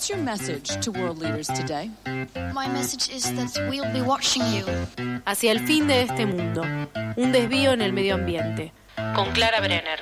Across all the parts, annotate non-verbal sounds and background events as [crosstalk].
What's your message to world leaders today? My message is that we'll be watching you. Hacia el fin de este mundo. Un desvío en el medio ambiente. Con Clara Brenner.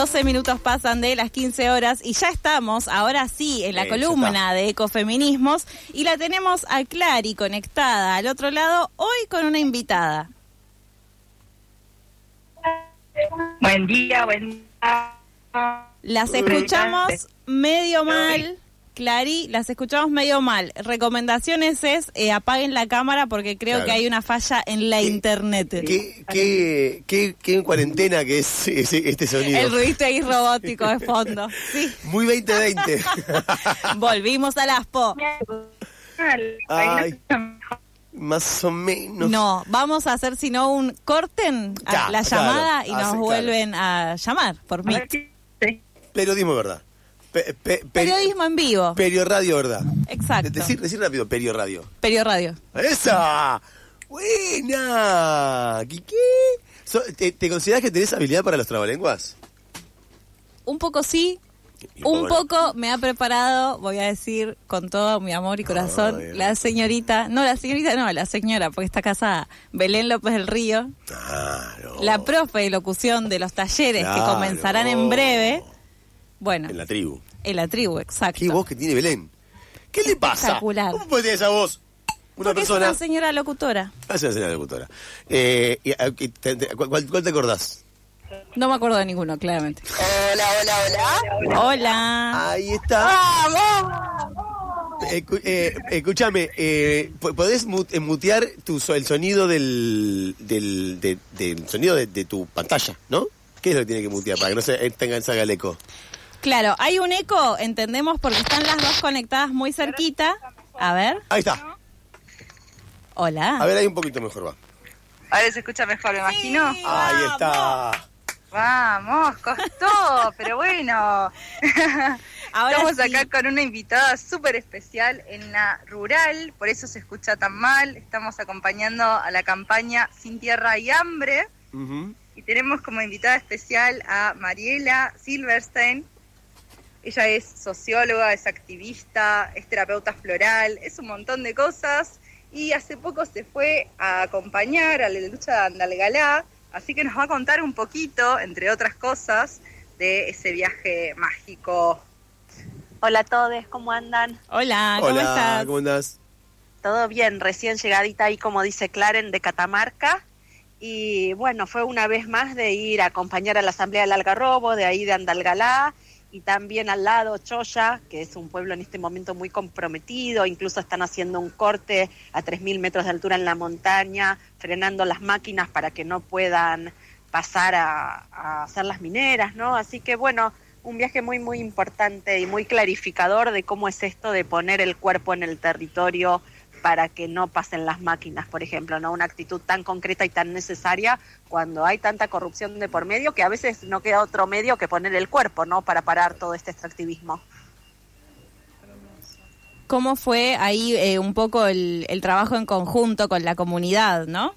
Doce minutos pasan de las 15 horas y ya estamos, ahora sí, en la Eh, columna de ecofeminismos y la tenemos a Clary conectada al otro lado, hoy con una invitada. Buen día, buen día. Las escuchamos medio mal. Clary, las escuchamos medio mal. Recomendaciones es eh, apaguen la cámara porque creo Claro. que hay una falla en la internet. ¿Qué, qué, qué, qué en cuarentena que es [laughs] ese- este sonido? El ruido ahí robótico de fondo. [laughs] Sí, Muy 2020. [laughs] volvimos al ASPO. Ay. Más o menos. No, vamos a hacer si no un corten a Ya, la claro. llamada y nos claro. vuelven a llamar por mí. Pero dime verdad. Pe- pe- peri- Periodismo en vivo. Perio Radio, ¿verdad? Exacto. Decir, decir rápido, Perio Radio. Perio Radio. ¡Esa! ¡Buena! ¿Qué? qué? So- ¿Te, te consideras que tenés habilidad para los trabalenguas? Un poco sí, un bueno. poco me ha preparado, voy a decir con todo mi amor y corazón, la señorita, no la señorita, no, la señora, porque está casada, Belén López del Río, Claro. la profe de locución de los talleres que comenzarán en breve. Bueno, En la tribu. en la tribu, exacto. ¿Qué voz que tiene Belén? ¿Qué le pasa? Espectacular. ¿Cómo puede tener esa voz? Una Porque es persona. una señora locutora. Hace una señora locutora. Eh, y, ah, y te- te- ¿cuál, cuál te acordás? No me acuerdo de ninguno, claramente. Hola, hola, hola. Hola. Ahí está. Escu- eh, escúchame, eh, ¿po- ¿podés eh, mutear tu, so- el sonido del, del, de- del sonido de, de tu pantalla, ¿no? ¿Qué es lo que tiene que mutear para que no se eh, tenga salga el eco? Claro, hay un eco, entendemos, porque están las dos conectadas muy cerquita. A ver, Ahí está. hola. A ver, ahí un poquito mejor va. Ahora se escucha mejor, me imagino. Ahí está. Vamos, costó, [laughs] pero bueno. Ahora Estamos sí. acá con una invitada súper especial en la rural, por eso se escucha tan mal. Estamos acompañando a la campaña Sin Tierra y Hambre y tenemos como invitada especial a Mariela Silverstein. Ella es socióloga, es activista, es terapeuta floral, es un montón de cosas y hace poco se fue a acompañar a la lucha de Andalgalá, así que nos va a contar un poquito, entre otras cosas, de ese viaje mágico. Hola a todos, ¿cómo andan? Hola, ¿cómo Hola, estás? ¿cómo andás? Todo bien, recién llegadita ahí, como dice Claren, de Catamarca. Y bueno, fue una vez más de ir a acompañar a la Asamblea del Algarrobo, de ahí de Andalgalá, y también al lado Choya, que es un pueblo en este momento muy comprometido, incluso están haciendo un corte a 3.000 metros de altura en la montaña, frenando las máquinas para que no puedan pasar a, a hacer las mineras, ¿no? Así que bueno, un viaje muy, muy importante y muy clarificador de cómo es esto de poner el cuerpo en el territorio para que no pasen las máquinas, por ejemplo, ¿no? Una actitud tan concreta y tan necesaria cuando hay tanta corrupción de por medio que a veces no queda otro medio que poner el cuerpo, ¿no? Para parar todo este extractivismo. ¿Cómo fue ahí eh, un poco el, el trabajo en conjunto con la comunidad, no?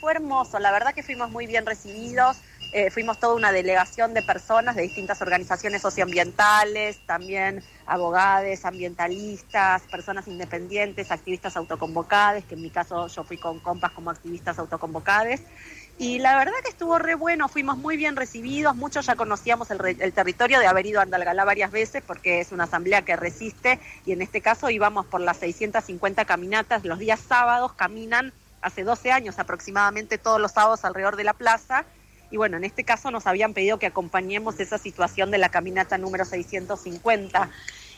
Fue hermoso, la verdad que fuimos muy bien recibidos, eh, fuimos toda una delegación de personas de distintas organizaciones socioambientales, también abogados, ambientalistas, personas independientes, activistas autoconvocadas, que en mi caso yo fui con compas como activistas autoconvocadas. Y la verdad que estuvo re bueno, fuimos muy bien recibidos, muchos ya conocíamos el, re- el territorio de haber ido a Andalgalá varias veces porque es una asamblea que resiste y en este caso íbamos por las 650 caminatas, los días sábados caminan hace 12 años aproximadamente todos los sábados alrededor de la plaza y bueno, en este caso nos habían pedido que acompañemos esa situación de la caminata número 650.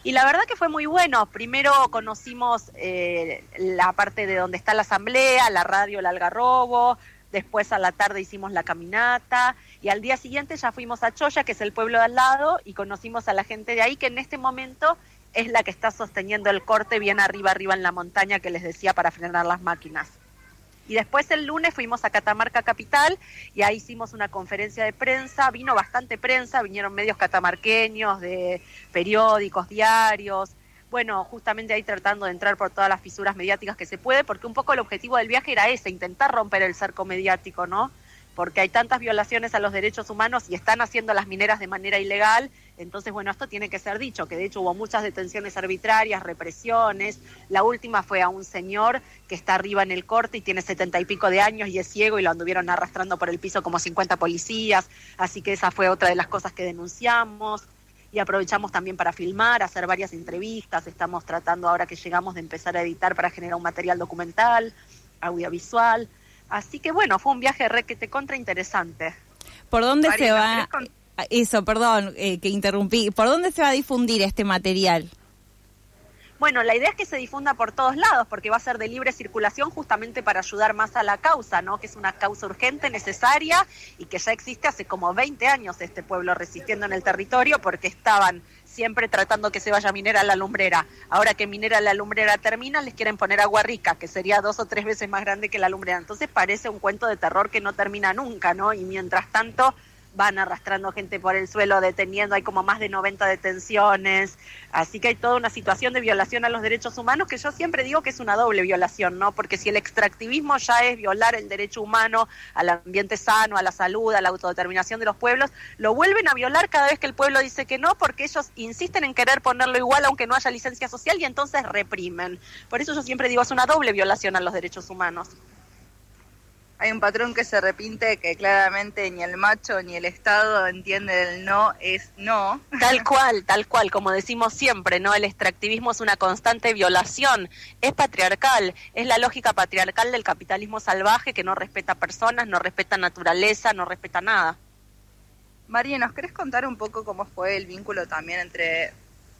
Y la verdad que fue muy bueno. Primero conocimos eh, la parte de donde está la asamblea, la radio El Algarrobo, después a la tarde hicimos la caminata y al día siguiente ya fuimos a Choya, que es el pueblo de al lado, y conocimos a la gente de ahí que en este momento es la que está sosteniendo el corte bien arriba, arriba en la montaña que les decía para frenar las máquinas. Y después el lunes fuimos a Catamarca Capital y ahí hicimos una conferencia de prensa, vino bastante prensa, vinieron medios catamarqueños de periódicos, diarios, bueno, justamente ahí tratando de entrar por todas las fisuras mediáticas que se puede, porque un poco el objetivo del viaje era ese, intentar romper el cerco mediático, ¿no? Porque hay tantas violaciones a los derechos humanos y están haciendo las mineras de manera ilegal, entonces, bueno, esto tiene que ser dicho, que de hecho hubo muchas detenciones arbitrarias, represiones, la última fue a un señor que está arriba en el corte y tiene setenta y pico de años y es ciego y lo anduvieron arrastrando por el piso como 50 policías, así que esa fue otra de las cosas que denunciamos. Y aprovechamos también para filmar, hacer varias entrevistas, estamos tratando ahora que llegamos de empezar a editar para generar un material documental, audiovisual, así que bueno, fue un viaje re que te contra interesante. ¿Por dónde se va? Eso, perdón, eh, que interrumpí. ¿Por dónde se va a difundir este material? Bueno, la idea es que se difunda por todos lados, porque va a ser de libre circulación justamente para ayudar más a la causa, ¿no? Que es una causa urgente, necesaria y que ya existe hace como 20 años este pueblo resistiendo en el territorio porque estaban siempre tratando que se vaya minera a la lumbrera. Ahora que minera la lumbrera termina, les quieren poner agua rica, que sería dos o tres veces más grande que la lumbrera. Entonces parece un cuento de terror que no termina nunca, ¿no? Y mientras tanto van arrastrando gente por el suelo, deteniendo, hay como más de 90 detenciones, así que hay toda una situación de violación a los derechos humanos que yo siempre digo que es una doble violación, ¿no? Porque si el extractivismo ya es violar el derecho humano al ambiente sano, a la salud, a la autodeterminación de los pueblos, lo vuelven a violar cada vez que el pueblo dice que no, porque ellos insisten en querer ponerlo igual aunque no haya licencia social y entonces reprimen. Por eso yo siempre digo es una doble violación a los derechos humanos hay un patrón que se repite que claramente ni el macho ni el Estado entiende el no es no. [laughs] Tal cual, tal cual, como decimos siempre, ¿no? El extractivismo es una constante violación, es patriarcal, es la lógica patriarcal del capitalismo salvaje que no respeta personas, no respeta naturaleza, no respeta nada. María, ¿nos querés contar un poco cómo fue el vínculo también entre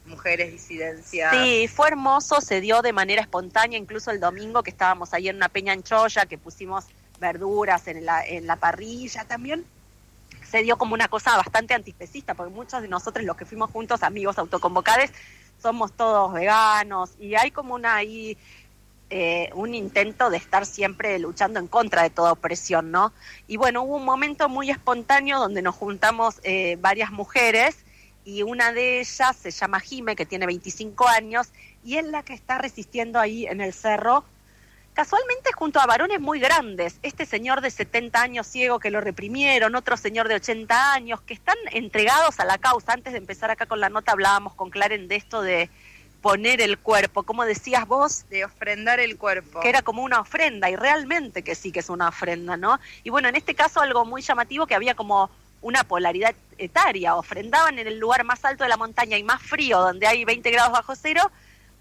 mujeres, disidencias. Sí, fue hermoso, se dio de manera espontánea, incluso el domingo que estábamos ahí en una peña en Choya, que pusimos verduras en la, en la parrilla también, se dio como una cosa bastante antispecista, porque muchos de nosotros los que fuimos juntos, amigos autoconvocados, somos todos veganos y hay como una ahí eh, un intento de estar siempre luchando en contra de toda opresión, ¿no? Y bueno, hubo un momento muy espontáneo donde nos juntamos eh, varias mujeres y una de ellas se llama Jime, que tiene 25 años, y es la que está resistiendo ahí en el cerro casualmente junto a varones muy grandes, este señor de 70 años ciego que lo reprimieron, otro señor de 80 años, que están entregados a la causa. Antes de empezar acá con la nota hablábamos con Claren de esto de poner el cuerpo, como decías vos, de ofrendar el cuerpo. Que era como una ofrenda y realmente que sí que es una ofrenda, ¿no? Y bueno, en este caso algo muy llamativo que había como una polaridad etaria, ofrendaban en el lugar más alto de la montaña y más frío, donde hay 20 grados bajo cero,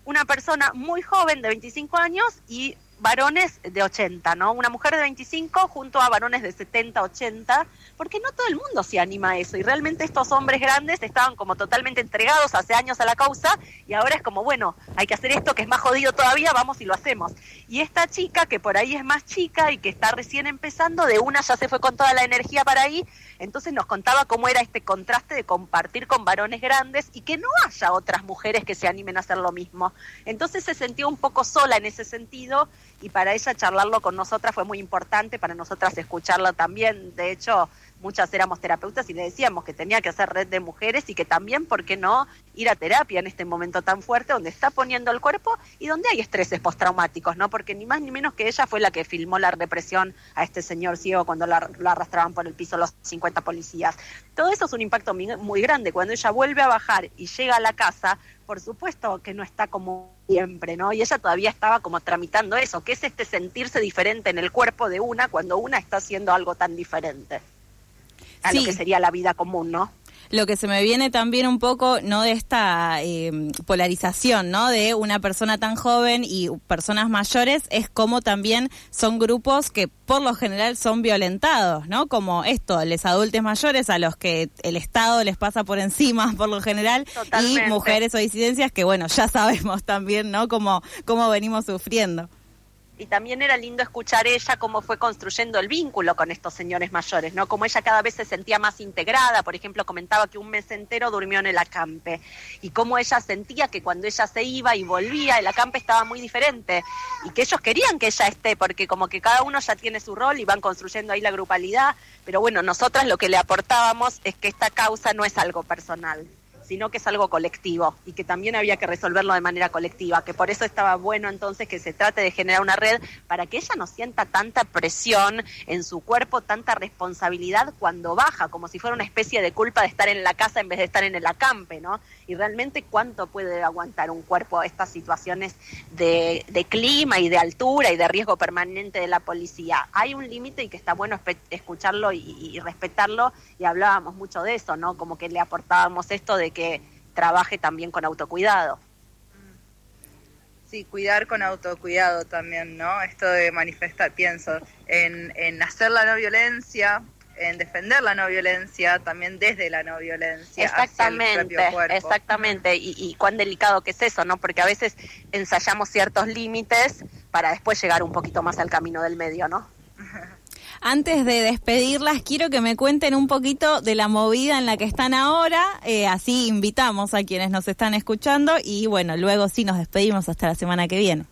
una persona muy joven de 25 años y varones de 80, ¿no? Una mujer de 25 junto a varones de 70, 80, porque no todo el mundo se anima a eso. Y realmente estos hombres grandes estaban como totalmente entregados hace años a la causa y ahora es como, bueno, hay que hacer esto que es más jodido todavía, vamos y lo hacemos. Y esta chica, que por ahí es más chica y que está recién empezando, de una ya se fue con toda la energía para ahí, entonces nos contaba cómo era este contraste de compartir con varones grandes y que no haya otras mujeres que se animen a hacer lo mismo. Entonces se sentía un poco sola en ese sentido y para ella charlarlo con nosotras fue muy importante, para nosotras escucharlo también. De hecho, muchas éramos terapeutas y le decíamos que tenía que hacer red de mujeres y que también, ¿por qué no?, ir a terapia en este momento tan fuerte donde está poniendo el cuerpo y donde hay estreses postraumáticos, ¿no? Porque ni más ni menos que ella fue la que filmó la represión a este señor ciego cuando lo, arrastraban por el piso los 50 policías. Todo eso es un impacto muy grande. Cuando ella vuelve a bajar y llega a la casa, por supuesto que no está como siempre, ¿no? Y ella todavía estaba como tramitando eso, que es este sentirse diferente en el cuerpo de una cuando una está haciendo algo tan diferente a lo que sería la vida común, ¿no? lo que se me viene también un poco, no de esta eh, polarización, ¿no? De una persona tan joven y personas mayores, es como también son grupos que por lo general son violentados, ¿no? Como esto, los adultos mayores a los que el Estado les pasa por encima [laughs] por lo general y mujeres o disidencias que, bueno, ya sabemos también, ¿no? Cómo, cómo venimos sufriendo y también era lindo escuchar ella cómo fue construyendo el vínculo con estos señores mayores, ¿no? Como ella cada vez se sentía más integrada, por ejemplo, comentaba que un mes entero durmió en el acampe y cómo ella sentía que cuando ella se iba y volvía, el acampe estaba muy diferente y que ellos querían que ella esté porque como que cada uno ya tiene su rol y van construyendo ahí la grupalidad, pero bueno, nosotras lo que le aportábamos es que esta causa no es algo personal sino que es algo colectivo y que también había que resolverlo de manera colectiva, que por eso estaba bueno entonces que se trate de generar una red para que ella no sienta tanta presión en su cuerpo, tanta responsabilidad cuando baja, como si fuera una especie de culpa de estar en la casa en vez de estar en el acampe, ¿no? Y realmente cuánto puede aguantar un cuerpo estas situaciones de, clima y de altura y de riesgo permanente de la policía. Hay un límite y que está bueno escucharlo y, y respetarlo y hablábamos mucho de eso, ¿no? Como que le aportábamos esto de que trabaje también con autocuidado. Sí, cuidar con autocuidado también, ¿no? Esto de manifestar, pienso, en, en hacer la no violencia, en defender la no violencia, también desde la no violencia. Exactamente, exactamente. Y, y cuán delicado que es eso, ¿no? Porque a veces ensayamos ciertos límites para después llegar un poquito más al camino del medio, ¿no? [laughs] Antes de despedirlas, quiero que me cuenten un poquito de la movida en la que están ahora. Eh, así invitamos a quienes nos están escuchando y bueno, luego sí nos despedimos hasta la semana que viene.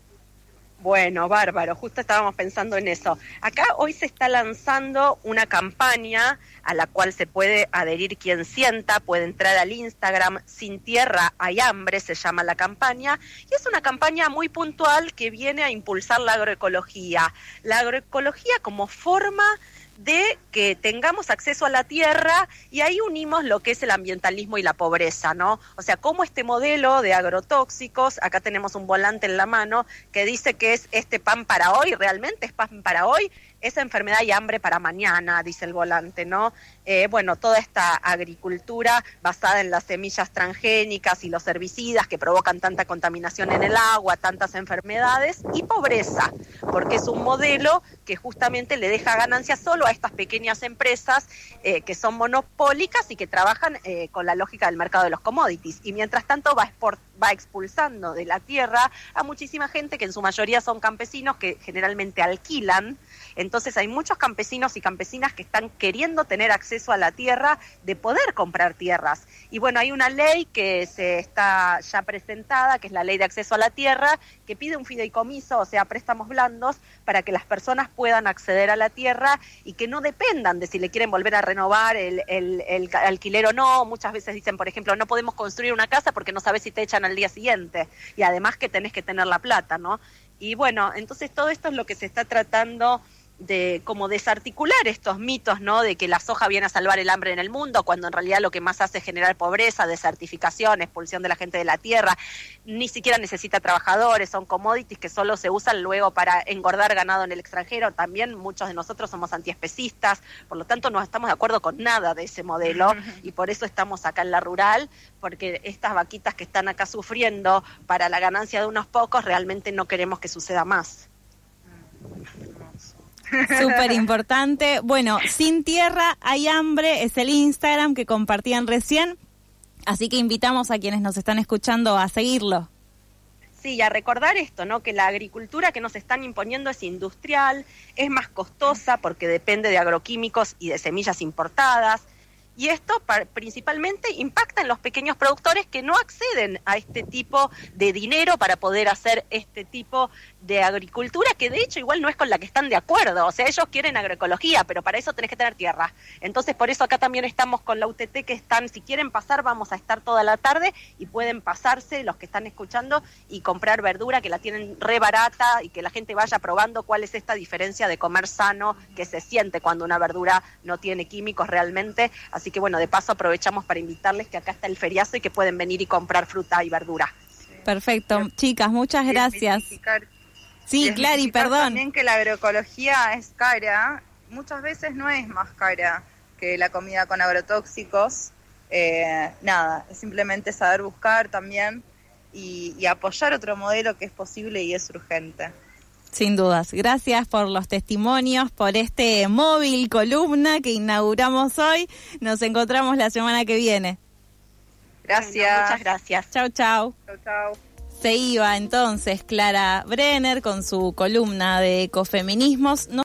Bueno, bárbaro, justo estábamos pensando en eso. Acá hoy se está lanzando una campaña a la cual se puede adherir quien sienta, puede entrar al Instagram Sin Tierra hay hambre, se llama la campaña, y es una campaña muy puntual que viene a impulsar la agroecología. La agroecología como forma de que tengamos acceso a la tierra y ahí unimos lo que es el ambientalismo y la pobreza, ¿no? O sea, cómo este modelo de agrotóxicos, acá tenemos un volante en la mano que dice que es este pan para hoy, realmente es pan para hoy, esa enfermedad y hambre para mañana, dice el volante, ¿no? Eh, bueno, toda esta agricultura basada en las semillas transgénicas y los herbicidas que provocan tanta contaminación en el agua, tantas enfermedades y pobreza, porque es un modelo que justamente le deja ganancias solo a estas pequeñas empresas eh, que son monopólicas y que trabajan eh, con la lógica del mercado de los commodities. Y mientras tanto va, va expulsando de la tierra a muchísima gente que en su mayoría son campesinos que generalmente alquilan. Entonces hay muchos campesinos y campesinas que están queriendo tener acceso a la tierra, de poder comprar tierras. Y bueno, hay una ley que se está ya presentada, que es la ley de acceso a la tierra, que pide un fideicomiso, o sea, préstamos blandos, para que las personas puedan acceder a la tierra y que no dependan de si le quieren volver a renovar el, el alquiler o no. Muchas veces dicen, por ejemplo, no podemos construir una casa porque no sabes si te echan al día siguiente. Y además que tenés que tener la plata, ¿no? Y bueno, entonces todo esto es lo que se está tratando de como desarticular estos mitos, ¿no? De que la soja viene a salvar el hambre en el mundo, cuando en realidad lo que más hace es generar pobreza, desertificación, expulsión de la gente de la tierra, ni siquiera necesita trabajadores, son commodities que solo se usan luego para engordar ganado en el extranjero. También muchos de nosotros somos antiespecistas, por lo tanto no estamos de acuerdo con nada de ese modelo [laughs] y por eso estamos acá en la rural, porque estas vaquitas que están acá sufriendo para la ganancia de unos pocos, realmente no queremos que suceda más. [laughs] Súper importante. Bueno, sin tierra hay hambre, es el Instagram que compartían recién. Así que invitamos a quienes nos están escuchando a seguirlo. Sí, a recordar esto, ¿no? Que la agricultura que nos están imponiendo es industrial, es más costosa porque depende de agroquímicos y de semillas importadas y esto principalmente impacta en los pequeños productores que no acceden a este tipo de dinero para poder hacer este tipo de agricultura, que de hecho igual no es con la que están de acuerdo. O sea, ellos quieren agroecología, pero para eso tenés que tener tierra. Entonces, por eso acá también estamos con la UTT que están, si quieren pasar, vamos a estar toda la tarde y pueden pasarse los que están escuchando y comprar verdura que la tienen re barata y que la gente vaya probando cuál es esta diferencia de comer sano que se siente cuando una verdura no tiene químicos realmente. Así que bueno, de paso aprovechamos para invitarles que acá está el feriazo y que pueden venir y comprar fruta y verdura. Perfecto. Chicas, muchas gracias. Sí, Clary, perdón. También que la agroecología es cara, muchas veces no es más cara que la comida con agrotóxicos. Eh, nada, es simplemente saber buscar también y apoyar otro modelo que es posible y es urgente. Sin dudas. Gracias por los testimonios, por este móvil columna que inauguramos hoy. Nos encontramos la semana que viene. Gracias. muchas gracias. Chau, chau. Chau, chau. Se iba entonces Clara Brenner con su columna de ecofeminismos.